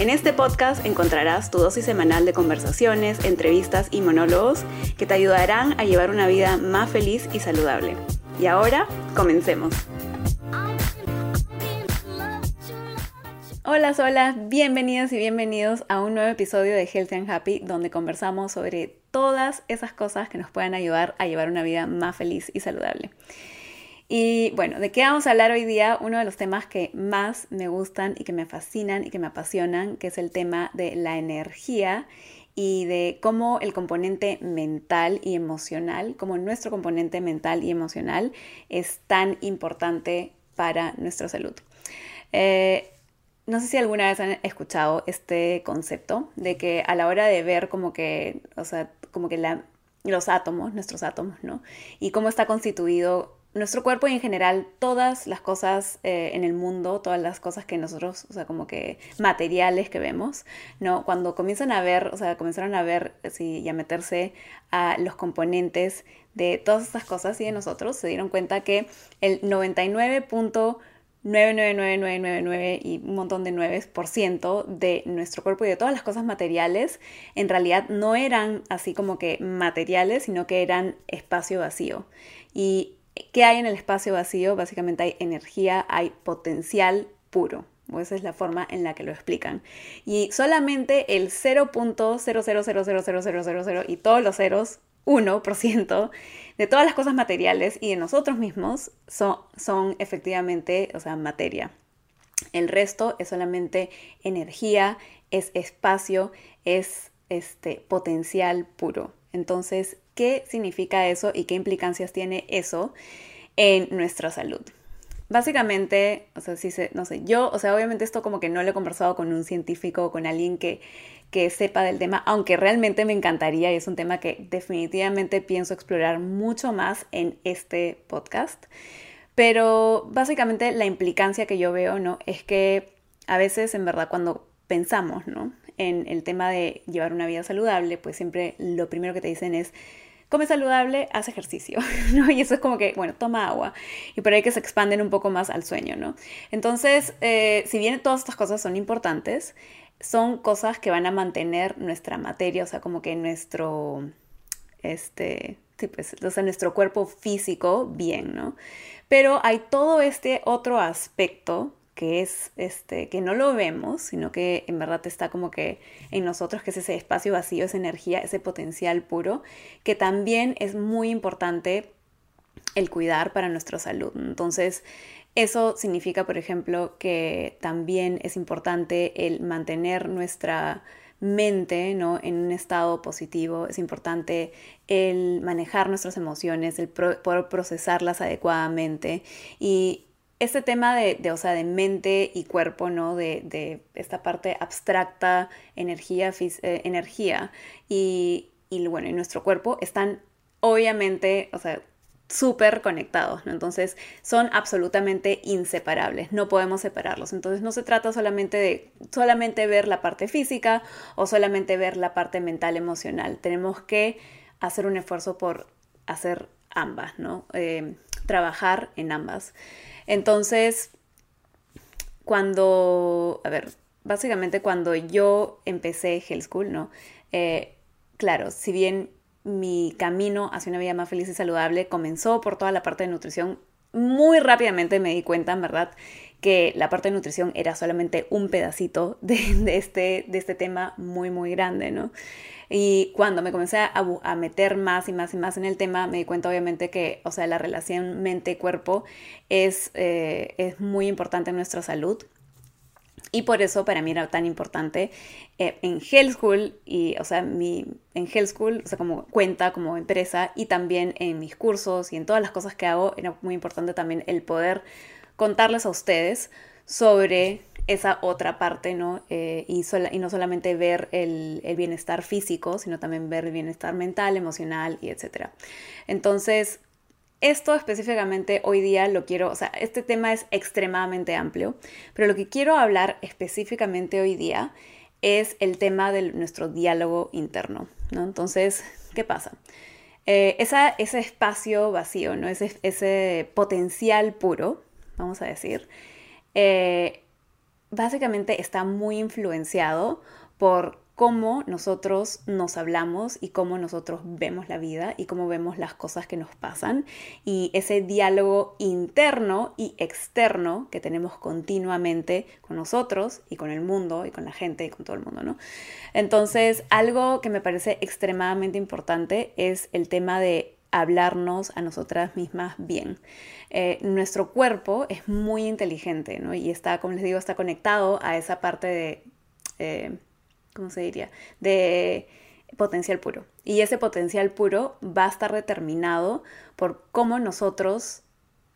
En este podcast encontrarás tu dosis semanal de conversaciones, entrevistas y monólogos que te ayudarán a llevar una vida más feliz y saludable. Y ahora, comencemos. Hola, hola, bienvenidas y bienvenidos a un nuevo episodio de Healthy and Happy donde conversamos sobre todas esas cosas que nos pueden ayudar a llevar una vida más feliz y saludable. Y bueno, ¿de qué vamos a hablar hoy día? Uno de los temas que más me gustan y que me fascinan y que me apasionan, que es el tema de la energía y de cómo el componente mental y emocional, como nuestro componente mental y emocional es tan importante para nuestra salud. Eh, no sé si alguna vez han escuchado este concepto de que a la hora de ver como que, o sea, como que los átomos, nuestros átomos, ¿no? Y cómo está constituido nuestro cuerpo y en general todas las cosas eh, en el mundo, todas las cosas que nosotros, o sea, como que materiales que vemos, ¿no? Cuando comienzan a ver, o sea, comenzaron a ver sí, y a meterse a los componentes de todas estas cosas y de nosotros, se dieron cuenta que el 99.999999 y un montón de 9% de nuestro cuerpo y de todas las cosas materiales en realidad no eran así como que materiales, sino que eran espacio vacío. Y ¿Qué hay en el espacio vacío? Básicamente hay energía, hay potencial puro. O esa es la forma en la que lo explican. Y solamente el 0.0000000 y todos los ceros, 1% de todas las cosas materiales y de nosotros mismos son, son efectivamente, o sea, materia. El resto es solamente energía, es espacio, es este potencial puro. Entonces, ¿qué significa eso y qué implicancias tiene eso en nuestra salud? Básicamente, o sea, si se, no sé, yo, o sea, obviamente esto como que no lo he conversado con un científico o con alguien que, que sepa del tema, aunque realmente me encantaría y es un tema que definitivamente pienso explorar mucho más en este podcast. Pero básicamente la implicancia que yo veo, ¿no? Es que a veces en verdad cuando pensamos, ¿no? En el tema de llevar una vida saludable, pues siempre lo primero que te dicen es, come saludable, haz ejercicio, ¿no? Y eso es como que, bueno, toma agua. Y por ahí que se expanden un poco más al sueño, ¿no? Entonces, eh, si bien todas estas cosas son importantes, son cosas que van a mantener nuestra materia, o sea, como que nuestro, este, sí, pues, nuestro cuerpo físico bien, ¿no? Pero hay todo este otro aspecto que es este, que no lo vemos, sino que en verdad está como que en nosotros, que es ese espacio vacío, esa energía, ese potencial puro, que también es muy importante el cuidar para nuestra salud. Entonces, eso significa, por ejemplo, que también es importante el mantener nuestra mente ¿no? en un estado positivo, es importante el manejar nuestras emociones, el poder procesarlas adecuadamente y este tema de, o sea, de mente y cuerpo, ¿no? De, esta parte abstracta, energía, eh, energía y, y, bueno, y nuestro cuerpo están obviamente, o sea, súper conectados, ¿no? Entonces son absolutamente inseparables, no podemos separarlos. Entonces no se trata solamente de solamente ver la parte física o solamente ver la parte mental, emocional. Tenemos que hacer un esfuerzo por hacer ambas, ¿no? Eh, trabajar en ambas. Entonces, cuando, a ver, básicamente cuando yo empecé Health School, ¿no? Eh, claro, si bien mi camino hacia una vida más feliz y saludable comenzó por toda la parte de nutrición, muy rápidamente me di cuenta, en verdad, que la parte de nutrición era solamente un pedacito de, este, de este tema muy, muy grande, ¿no? Y cuando me comencé a, meter más y más y más en el tema, me di cuenta obviamente que, o sea, la relación mente-cuerpo es, eh, es muy importante en nuestra salud. Y por eso para mí era tan importante eh, en Health School, y, o sea, mi, en Health School, o sea, como cuenta, como empresa, y también en mis cursos y en todas las cosas que hago, era muy importante también el poder contarles a ustedes sobre esa otra parte, ¿no? Eh, y, y, no solamente ver el, el, bienestar físico, sino también ver el bienestar mental, emocional y etcétera. Entonces, esto específicamente hoy día lo quiero, o sea, este tema es extremadamente amplio, pero lo que quiero hablar específicamente hoy día es el tema de nuestro diálogo interno, ¿no? Entonces, ¿qué pasa? Eh, ese espacio vacío, ¿no? ese, ese potencial puro, vamos a decir, eh, básicamente está muy influenciado por cómo nosotros nos hablamos y cómo nosotros vemos la vida y cómo vemos las cosas que nos pasan y ese diálogo interno y externo que tenemos continuamente con nosotros y con el mundo y con la gente y con todo el mundo, ¿no? Entonces, algo que me parece extremadamente importante es el tema de hablarnos a nosotras mismas bien. Eh, nuestro cuerpo es muy inteligente, ¿no? Y está, como les digo, está conectado a esa parte de... Eh, ¿cómo se diría? De potencial puro. Y ese potencial puro va a estar determinado por cómo nosotros,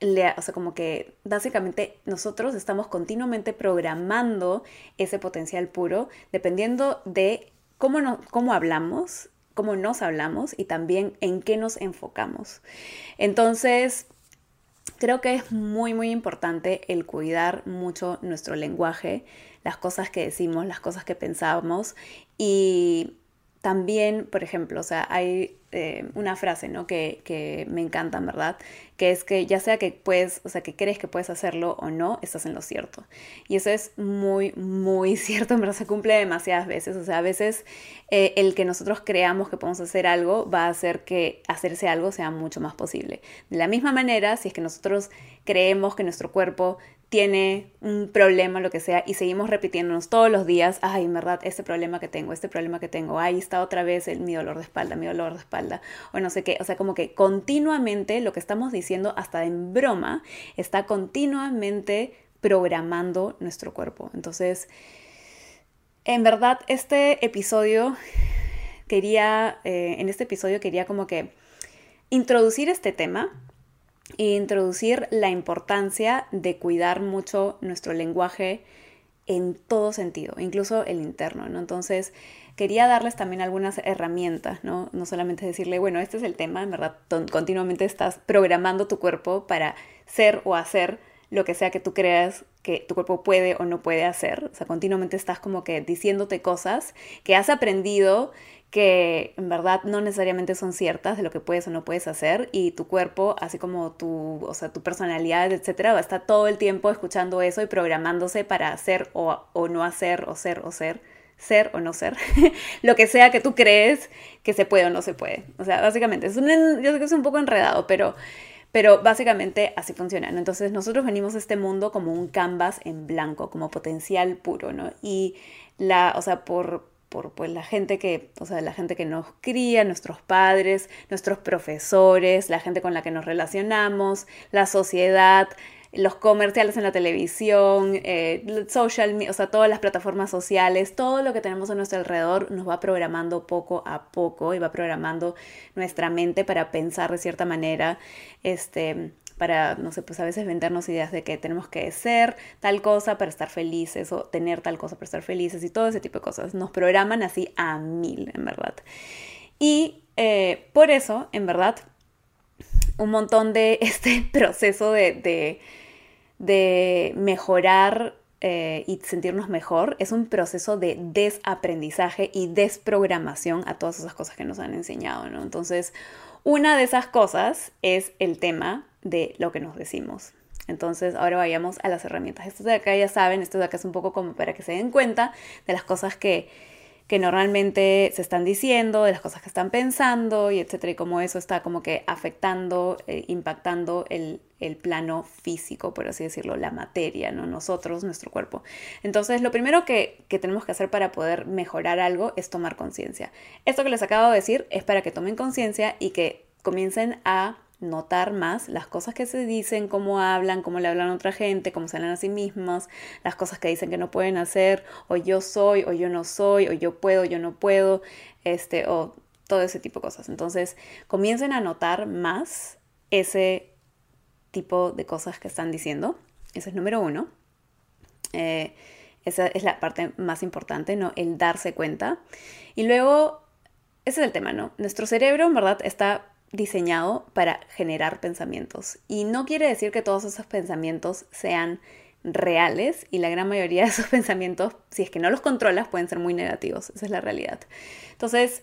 le, o sea, como que básicamente nosotros estamos continuamente programando ese potencial puro dependiendo de cómo, no, cómo hablamos, cómo nos hablamos y también en qué nos enfocamos. Entonces, creo que es muy, muy importante el cuidar mucho nuestro lenguaje, las cosas que decimos, las cosas que pensamos y también, por ejemplo, o sea, hay eh, una frase, ¿no? Que, que, me encanta, ¿verdad? Que es que ya sea que puedes, o sea, que crees que puedes hacerlo o no, estás en lo cierto. Y eso es muy, muy cierto, verdad se cumple demasiadas veces. O sea, a veces eh, el que nosotros creamos que podemos hacer algo va a hacer que hacerse algo sea mucho más posible. De la misma manera, si es que nosotros creemos que nuestro cuerpo tiene un problema, lo que sea, y seguimos repitiéndonos todos los días, ay, en verdad, este problema que tengo, este problema que tengo, ay, está otra vez el, mi dolor de espalda, mi dolor de espalda, o no sé qué, o sea, como que continuamente lo que estamos diciendo, hasta en broma, está continuamente programando nuestro cuerpo. Entonces, en verdad, este episodio quería, eh, en este episodio quería como que introducir este tema, e introducir la importancia de cuidar mucho nuestro lenguaje en todo sentido, incluso el interno, ¿no? Entonces, quería darles también algunas herramientas, ¿no? No solamente decirle, bueno, este es el tema, en verdad, continuamente estás programando tu cuerpo para ser o hacer lo que sea que tú creas que tu cuerpo puede o no puede hacer. O sea, continuamente estás como que diciéndote cosas que has aprendido que en verdad no necesariamente son ciertas de lo que puedes o no puedes hacer y tu cuerpo, así como tu, o sea, tu personalidad, etcétera, va a estar todo el tiempo escuchando eso y programándose para hacer o, o no hacer o ser o ser, ser o no ser, lo que sea que tú crees que se puede o no se puede. O sea, básicamente, es un, yo sé que es un poco enredado, pero, pero básicamente así funciona. Entonces nosotros venimos a este mundo como un canvas en blanco, como potencial puro, ¿no? Y la, o sea, por, por pues, la gente que, o sea, la gente que nos cría, nuestros padres, nuestros profesores, la gente con la que nos relacionamos, la sociedad, los comerciales en la televisión, eh, social, o sea, todas las plataformas sociales, todo lo que tenemos a nuestro alrededor nos va programando poco a poco y va programando nuestra mente para pensar de cierta manera, este, para, no sé, pues a veces vendernos ideas de que tenemos que ser tal cosa para estar felices o tener tal cosa para estar felices y todo ese tipo de cosas. Nos programan así a mil, en verdad. Y eh, por eso, en verdad, un montón de este proceso de, de, mejorar eh, y sentirnos mejor es un proceso de desaprendizaje y desprogramación a todas esas cosas que nos han enseñado, ¿no? Entonces, una de esas cosas es el tema de lo que nos decimos. Entonces, ahora vayamos a las herramientas. Esto de acá ya saben, esto de acá es un poco como para que se den cuenta de las cosas que, que normalmente se están diciendo, de las cosas que están pensando y etcétera, y cómo eso está como que afectando, eh, impactando el, el, plano físico, por así decirlo, la materia, ¿no? Nosotros, nuestro cuerpo. Entonces, lo primero que, que tenemos que hacer para poder mejorar algo es tomar conciencia. Esto que les acabo de decir es para que tomen conciencia y que comiencen a notar más las cosas que se dicen, cómo hablan, cómo le hablan a otra gente, cómo se hablan a sí mismos, las cosas que dicen que no pueden hacer, o yo soy, o yo no soy, o yo puedo, yo no puedo, este, o todo ese tipo de cosas. Entonces, comiencen a notar más ese tipo de cosas que están diciendo. Ese es número uno. Eh, Esa es la parte más importante, ¿no? El darse cuenta. Y luego, ese es el tema, ¿no? Nuestro cerebro, en verdad, está diseñado para generar pensamientos. Y no quiere decir que todos esos pensamientos sean reales y la gran mayoría de esos pensamientos, si es que no los controlas, pueden ser muy negativos. Esa es la realidad. Entonces,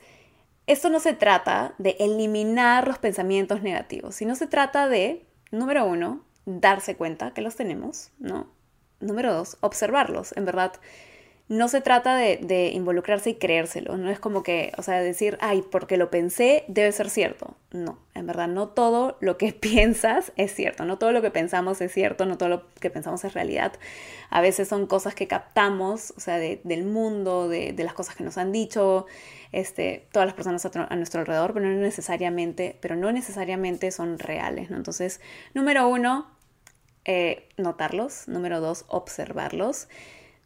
esto no se trata de eliminar los pensamientos negativos, sino se trata de, número uno, darse cuenta que los tenemos, ¿no? Número dos, observarlos. En verdad, no se trata de, involucrarse y creérselo, no es como que, o sea, decir, ay, porque lo pensé, debe ser cierto. No, en verdad, no todo lo que piensas es cierto, no todo lo que pensamos es cierto, no todo lo que pensamos es realidad. A veces son cosas que captamos, o sea, del mundo, de, las cosas que nos han dicho, este, todas las personas a, nuestro alrededor, pero no necesariamente, pero no necesariamente son reales. Entonces, número uno, eh, notarlos, número dos, observarlos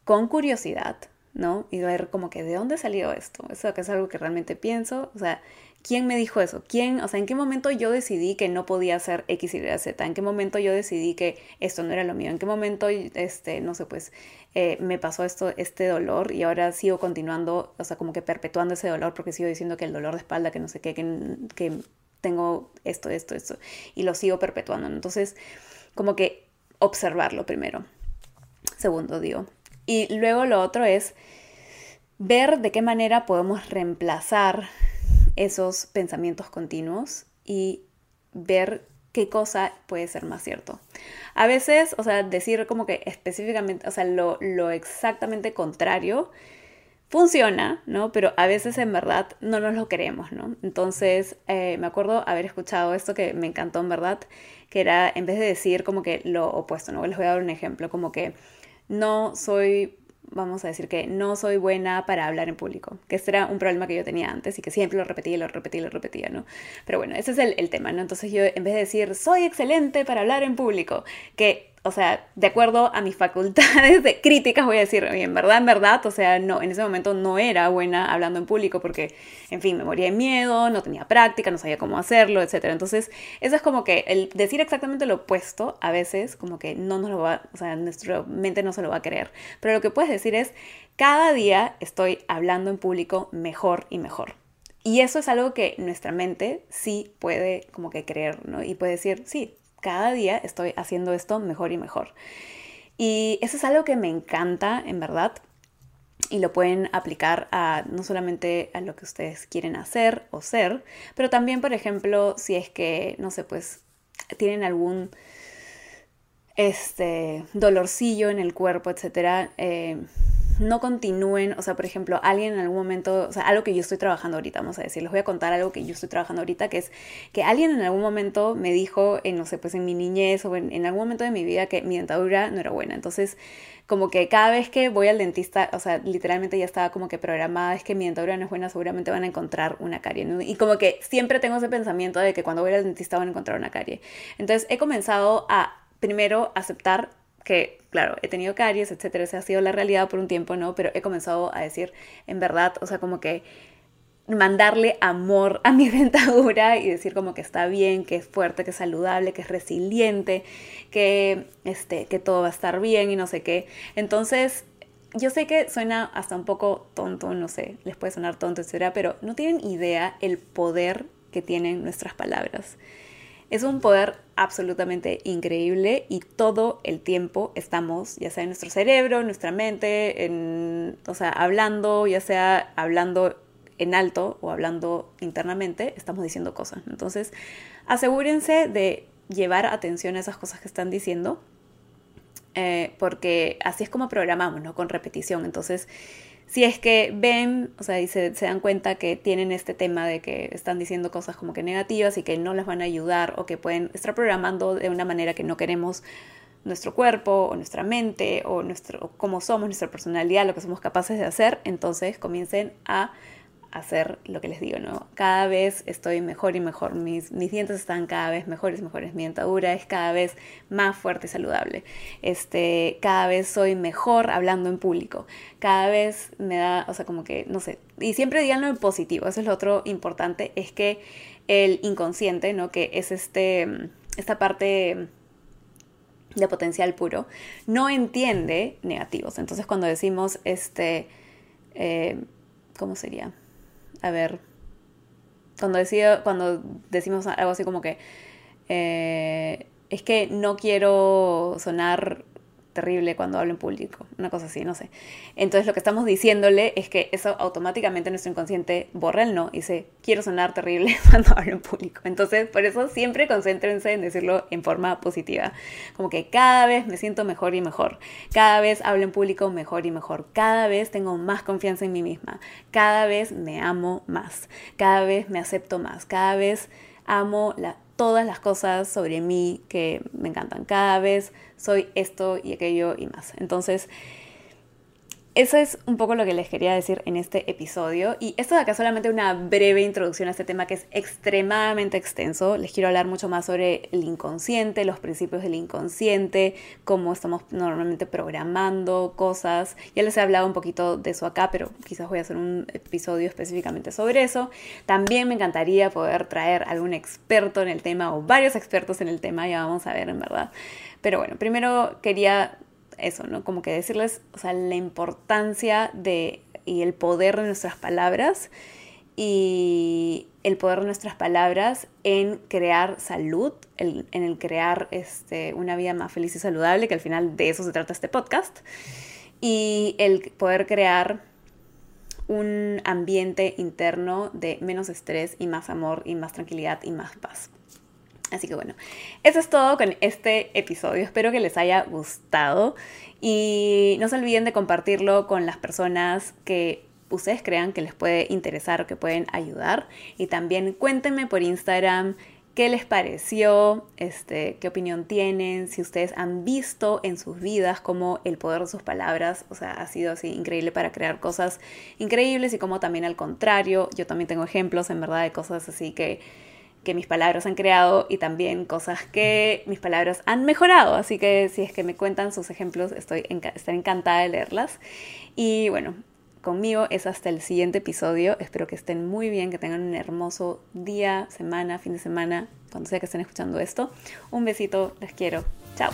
con curiosidad, ¿no? Y ver como que de dónde salió esto. Eso que es algo que realmente pienso. O sea, ¿quién me dijo eso? ¿Quién? O sea, ¿en qué momento yo decidí que no podía hacer X, Y, Z? ¿En qué momento yo decidí que esto no era lo mío? ¿En qué momento, este, no sé, pues eh, me pasó esto, este dolor y ahora sigo continuando, o sea, como que perpetuando ese dolor porque sigo diciendo que el dolor de espalda, que no sé qué, que, que tengo esto, esto, esto, y lo sigo perpetuando. Entonces, como que observarlo primero. Segundo, digo, y luego lo otro es ver de qué manera podemos reemplazar esos pensamientos continuos y ver qué cosa puede ser más cierto. A veces, o sea, decir como que específicamente, o sea, lo, exactamente contrario funciona, ¿no? Pero a veces en verdad no nos lo queremos, ¿no? Entonces, eh, me acuerdo haber escuchado esto que me encantó en verdad, que era en vez de decir como que lo opuesto, ¿no? Les voy a dar un ejemplo, como que no soy, vamos a decir que no soy buena para hablar en público, que este era un problema que yo tenía antes y que siempre lo repetía lo repetía lo repetía, ¿no? Pero bueno, ese es el, el tema, ¿no? Entonces yo en vez de decir soy excelente para hablar en público, que o sea, de acuerdo a mis facultades de críticas, voy a decir, en verdad, en verdad, o sea, no, en ese momento no era buena hablando en público porque, en fin, me moría de miedo, no tenía práctica, no sabía cómo hacerlo, etc. Entonces, eso es como que el decir exactamente lo opuesto, a veces, como que no nos lo va, o sea, nuestra mente no se lo va a creer. Pero lo que puedes decir es, cada día estoy hablando en público mejor y mejor. Y eso es algo que nuestra mente sí puede como que creer, ¿no? Y puede decir, sí, cada día estoy haciendo esto mejor y mejor. Y eso es algo que me encanta, en verdad. Y lo pueden aplicar a no solamente a lo que ustedes quieren hacer o ser, pero también, por ejemplo, si es que, no sé, pues tienen algún este dolorcillo en el cuerpo, etcétera. Eh, no continúen, o sea, por ejemplo, alguien en algún momento, o sea, algo que yo estoy trabajando ahorita, vamos a decir, les voy a contar algo que yo estoy trabajando ahorita, que es que alguien en algún momento me dijo, en, no sé, pues en mi niñez o en, algún momento de mi vida que mi dentadura no era buena. Entonces, como que cada vez que voy al dentista, o sea, literalmente ya estaba como que programada, es que mi dentadura no es buena, seguramente van a encontrar una carie. Y como que siempre tengo ese pensamiento de que cuando voy al dentista van a encontrar una carie. Entonces, he comenzado a primero aceptar que, claro, he tenido caries, etcétera, esa ha sido la realidad por un tiempo, ¿no? Pero he comenzado a decir, en verdad, o sea, como que mandarle amor a mi dentadura y decir como que está bien, que es fuerte, que es saludable, que es resiliente, que, este, que todo va a estar bien y no sé qué. Entonces, yo sé que suena hasta un poco tonto, no sé, les puede sonar tonto, etcétera, pero no tienen idea el poder que tienen nuestras palabras. Es un poder absolutamente increíble y todo el tiempo estamos, ya sea en nuestro cerebro, en nuestra mente, en, o sea, hablando, ya sea hablando en alto o hablando internamente, estamos diciendo cosas. Entonces, asegúrense de llevar atención a esas cosas que están diciendo, eh, porque así es como programamos, ¿no? Con repetición. Entonces, si es que ven, o sea, y se, dan cuenta que tienen este tema de que están diciendo cosas como que negativas y que no les van a ayudar o que pueden estar programando de una manera que no queremos nuestro cuerpo o nuestra mente o nuestro cómo somos, nuestra personalidad, lo que somos capaces de hacer, entonces comiencen a hacer lo que les digo, ¿no? Cada vez estoy mejor y mejor, mis, mis dientes están cada vez mejores mejores, mi dentadura es cada vez más fuerte y saludable, este, cada vez soy mejor hablando en público, cada vez me da, o sea, como que, no sé, y siempre díganlo en positivo, eso es lo otro importante, es que el inconsciente, ¿no? Que es este, esta parte de potencial puro, no entiende negativos. Entonces cuando decimos, este, eh, ¿cómo sería? A ver, cuando, decido, cuando decimos algo así como que, eh, es que no quiero sonar terrible cuando hablo en público, una cosa así, no sé. Entonces lo que estamos diciéndole es que eso automáticamente nuestro inconsciente borra el no y dice, quiero sonar terrible cuando hablo en público. Entonces por eso siempre concéntrense en decirlo en forma positiva, como que cada vez me siento mejor y mejor, cada vez hablo en público mejor y mejor, cada vez tengo más confianza en mí misma, cada vez me amo más, cada vez me acepto más, cada vez amo la todas las cosas sobre mí que me encantan. Cada vez soy esto y aquello y más. Entonces, eso es un poco lo que les quería decir en este episodio. Y esto de acá solamente una breve introducción a este tema que es extremadamente extenso. Les quiero hablar mucho más sobre el inconsciente, los principios del inconsciente, cómo estamos normalmente programando cosas. Ya les he hablado un poquito de eso acá, pero quizás voy a hacer un episodio específicamente sobre eso. También me encantaría poder traer algún experto en el tema o varios expertos en el tema, ya vamos a ver en verdad. Pero bueno, primero quería eso, ¿no? Como que decirles, o sea, la importancia de y el poder de nuestras palabras y el poder de nuestras palabras en crear salud, en el crear este, una vida más feliz y saludable, que al final de eso se trata este podcast, y el poder crear un ambiente interno de menos estrés y más amor y más tranquilidad y más paz. Así que bueno, eso es todo con este episodio. Espero que les haya gustado y no se olviden de compartirlo con las personas que ustedes crean que les puede interesar o que pueden ayudar. Y también cuéntenme por Instagram qué les pareció, este, qué opinión tienen, si ustedes han visto en sus vidas cómo el poder de sus palabras, o sea, ha sido así increíble para crear cosas increíbles y como también al contrario, yo también tengo ejemplos en verdad de cosas así que que mis palabras han creado y también cosas que mis palabras han mejorado. Así que si es que me cuentan sus ejemplos, estoy estaré encantada de leerlas. Y bueno, conmigo es hasta el siguiente episodio. Espero que estén muy bien, que tengan un hermoso día, semana, fin de semana, cuando sea que estén escuchando esto. Un besito, les quiero. Chao.